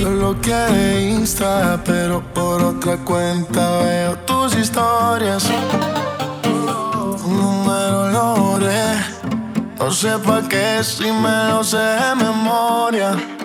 Lo bloqueé Insta, pero por otra cuenta veo tus historias. Un número lo. No sé pa' qué si me lo sé de memoria.